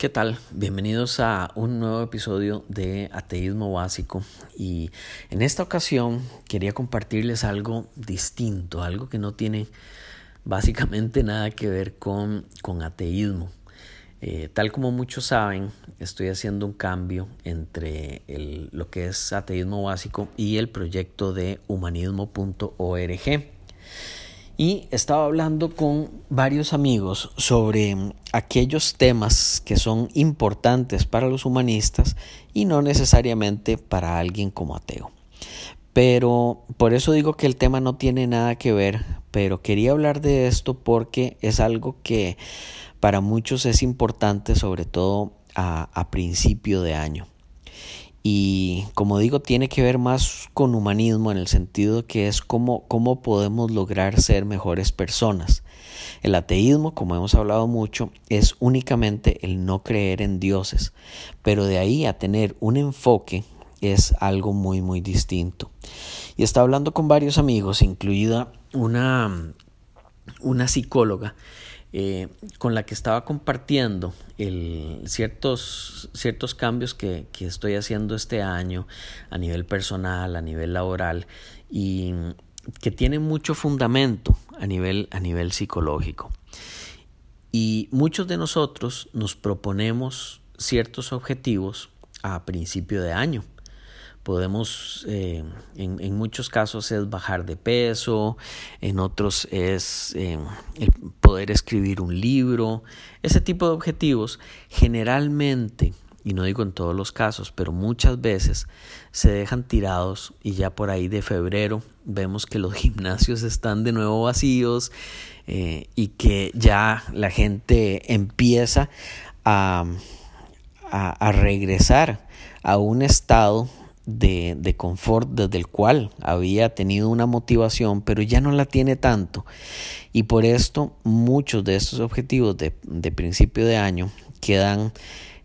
¿Qué tal? Bienvenidos a un nuevo episodio de Ateísmo Básico y en esta ocasión quería compartirles algo distinto, algo que no tiene básicamente nada que ver con, con ateísmo. Eh, tal como muchos saben, estoy haciendo un cambio entre lo que es ateísmo básico y el proyecto de humanismo.org y estaba hablando con varios amigos sobre aquellos temas que son importantes para los humanistas y no necesariamente para alguien como ateo. Pero por eso digo que el tema no tiene nada que ver, pero quería hablar de esto porque es algo que para muchos es importante, sobre todo a, principio de año y como digo tiene que ver más con humanismo en el sentido que es cómo, cómo podemos lograr ser mejores personas. El ateísmo, como hemos hablado mucho, es únicamente el no creer en dioses, pero de ahí a tener un enfoque es algo muy muy distinto. Y estaba hablando con varios amigos, incluida una, una psicóloga, eh, con la que estaba compartiendo ciertos cambios que, que, estoy haciendo este año a nivel personal, a nivel laboral y que tiene mucho fundamento a nivel, a nivel psicológico. Y muchos de nosotros nos proponemos ciertos objetivos a principio de año podemos, eh, en, muchos casos es bajar de peso, en otros es eh, el poder escribir un libro, ese tipo de objetivos generalmente, y no digo en todos los casos, pero muchas veces se dejan tirados y ya por ahí de febrero vemos que los gimnasios están de nuevo vacíos eh, y que ya la gente empieza a, a regresar a un estado de, de, confort desde el cual había tenido una motivación, pero ya no la tiene tanto. Y por esto muchos de estos objetivos de, de principio de año quedan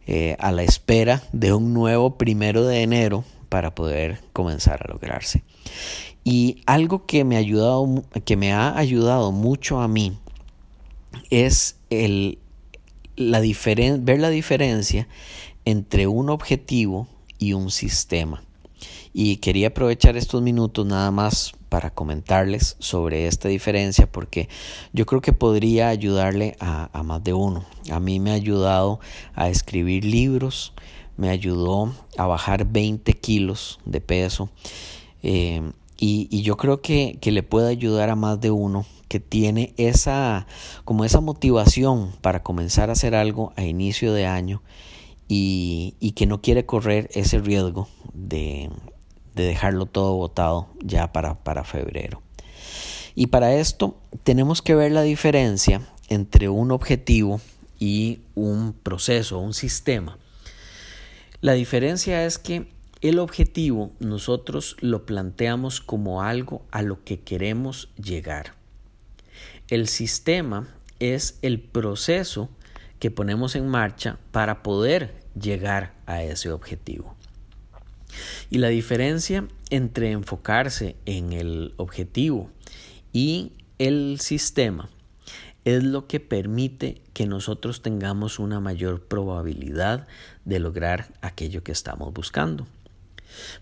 eh, a la espera de un nuevo primero de enero para poder comenzar a lograrse. Y algo que me ha ayudado, que me ha ayudado mucho a mí es el, la ver la diferencia entre un objetivo y un sistema. Y quería aprovechar estos minutos nada más para comentarles sobre esta diferencia porque yo creo que podría ayudarle a, más de uno. A mí me ha ayudado a escribir libros, me ayudó a bajar 20 kilos de peso eh, y, y, yo creo que, que le puede ayudar a más de uno que tiene esa como esa motivación para comenzar a hacer algo a inicio de año y, que no quiere correr ese riesgo de, de dejarlo todo botado ya para, para febrero. Y para esto tenemos que ver la diferencia entre un objetivo y un proceso, un sistema. La diferencia es que el objetivo nosotros lo planteamos como algo a lo que queremos llegar. El sistema es el proceso que ponemos en marcha para poder llegar a ese objetivo. Y la diferencia entre enfocarse en el objetivo y el sistema es lo que permite que nosotros tengamos una mayor probabilidad de lograr aquello que estamos buscando.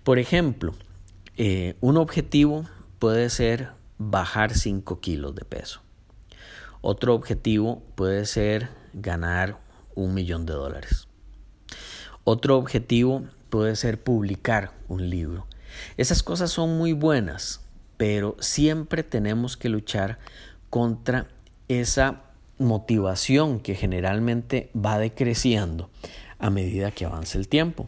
Por ejemplo, eh, un objetivo puede ser bajar 5 kilos de peso. Otro objetivo puede ser ganar un millón de dólares. Otro objetivo puede ser publicar un libro. Esas cosas son muy buenas, pero siempre tenemos que luchar contra esa motivación que generalmente va decreciendo a medida que avanza el tiempo.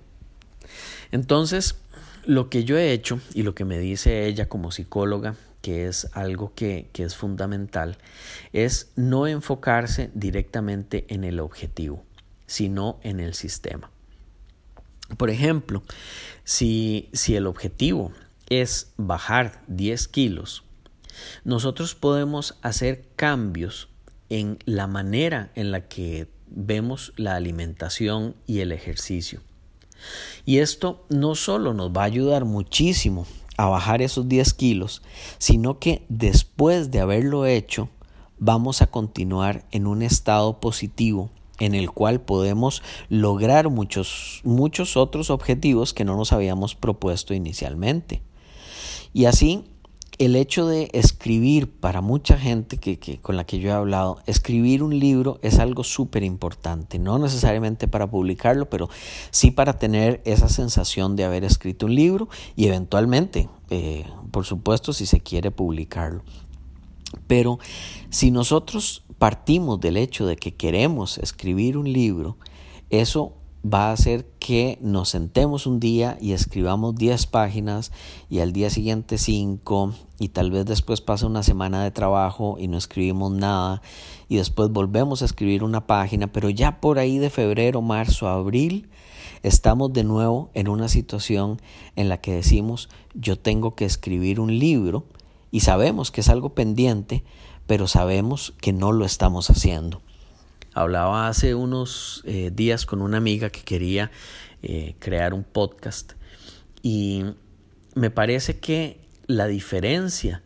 Entonces, lo que yo he hecho y lo que me dice ella como psicóloga, que es algo que, que es fundamental, es no enfocarse directamente en el objetivo, sino en el sistema. Por ejemplo, si, si el objetivo es bajar 10 kilos, nosotros podemos hacer cambios en la manera en la que vemos la alimentación y el ejercicio. Y esto no solo nos va a ayudar muchísimo a bajar esos 10 kilos, sino que después de haberlo hecho, vamos a continuar en un estado positivo en el cual podemos lograr muchos, muchos otros objetivos que no nos habíamos propuesto inicialmente. Y así el hecho de escribir para mucha gente que, con la que yo he hablado, escribir un libro es algo súper importante, no necesariamente para publicarlo, pero sí para tener esa sensación de haber escrito un libro y eventualmente, eh, por supuesto, si se quiere publicarlo. Pero si nosotros partimos del hecho de que queremos escribir un libro, eso va a hacer que nos sentemos un día y escribamos 10 páginas y al día siguiente 5 y tal vez después pasa una semana de trabajo y no escribimos nada y después volvemos a escribir una página, pero ya por ahí de febrero, marzo, abril estamos de nuevo en una situación en la que decimos yo tengo que escribir un libro y sabemos que es algo pendiente, pero sabemos que no lo estamos haciendo. Hablaba hace unos eh, días con una amiga que quería eh, crear un podcast y me parece que la diferencia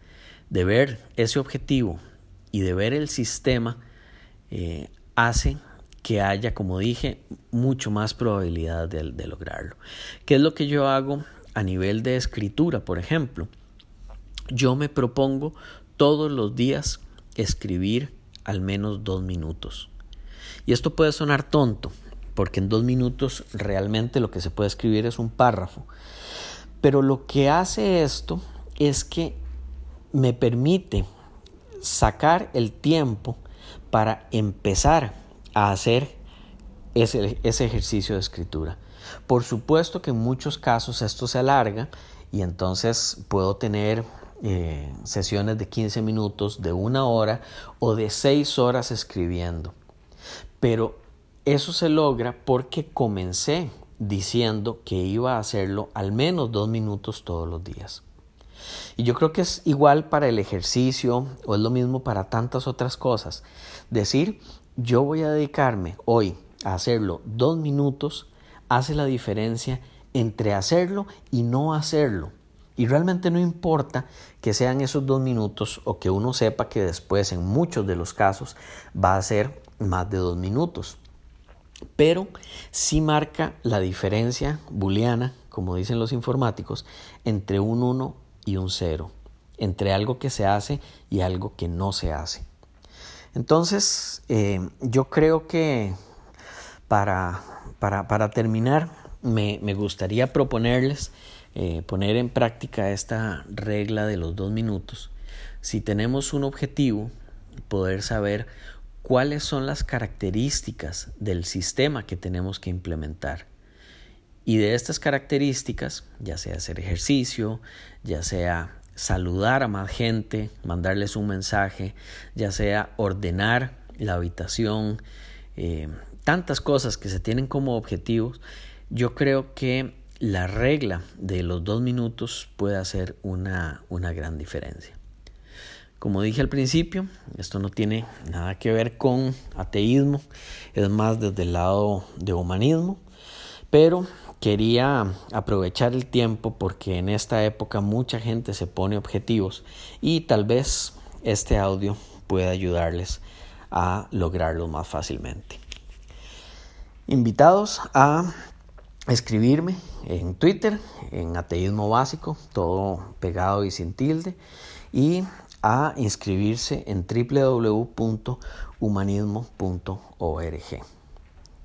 de ver ese objetivo y de ver el sistema eh, hace que haya, como dije, mucho más probabilidad de, de, lograrlo. ¿Qué es lo que yo hago a nivel de escritura, por ejemplo? Yo me propongo todos los días escribir al menos dos minutos. Y esto puede sonar tonto, porque en dos minutos realmente lo que se puede escribir es un párrafo. Pero lo que hace esto es que me permite sacar el tiempo para empezar a hacer ese, ese, ejercicio de escritura. Por supuesto que en muchos casos esto se alarga y entonces puedo tener eh, sesiones de 15 minutos, de una hora o de 6 horas escribiendo. Pero eso se logra porque comencé diciendo que iba a hacerlo al menos dos minutos todos los días. Y yo creo que es igual para el ejercicio o es lo mismo para tantas otras cosas. Decir, yo voy a dedicarme hoy a hacerlo dos minutos hace la diferencia entre hacerlo y no hacerlo. Y realmente no importa que sean esos dos minutos o que uno sepa que después en muchos de los casos va a ser más de dos minutos. Pero sí marca la diferencia booleana, como dicen los informáticos, entre un 1 y un 0, entre algo que se hace y algo que no se hace. Entonces, eh, yo creo que para, para, terminar, me, me, gustaría proponerles eh, poner en práctica esta regla de los dos minutos. Si tenemos un objetivo, poder saber cuáles son las características del sistema que tenemos que implementar. Y de estas características, ya sea hacer ejercicio, ya sea saludar a más gente, mandarles un mensaje, ya sea ordenar la habitación, eh, tantas cosas que se tienen como objetivos, yo creo que la regla de los dos minutos puede hacer una, una gran diferencia. Como dije al principio, esto no tiene nada que ver con ateísmo, es más desde el lado de humanismo, pero quería aprovechar el tiempo porque en esta época mucha gente se pone objetivos y tal vez este audio pueda ayudarles a lograrlo más fácilmente. Invitados a escribirme en Twitter, en ateísmo básico, todo pegado y sin tilde, y a inscribirse en www.humanismo.org.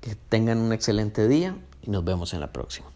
Que tengan un excelente día y nos vemos en la próxima.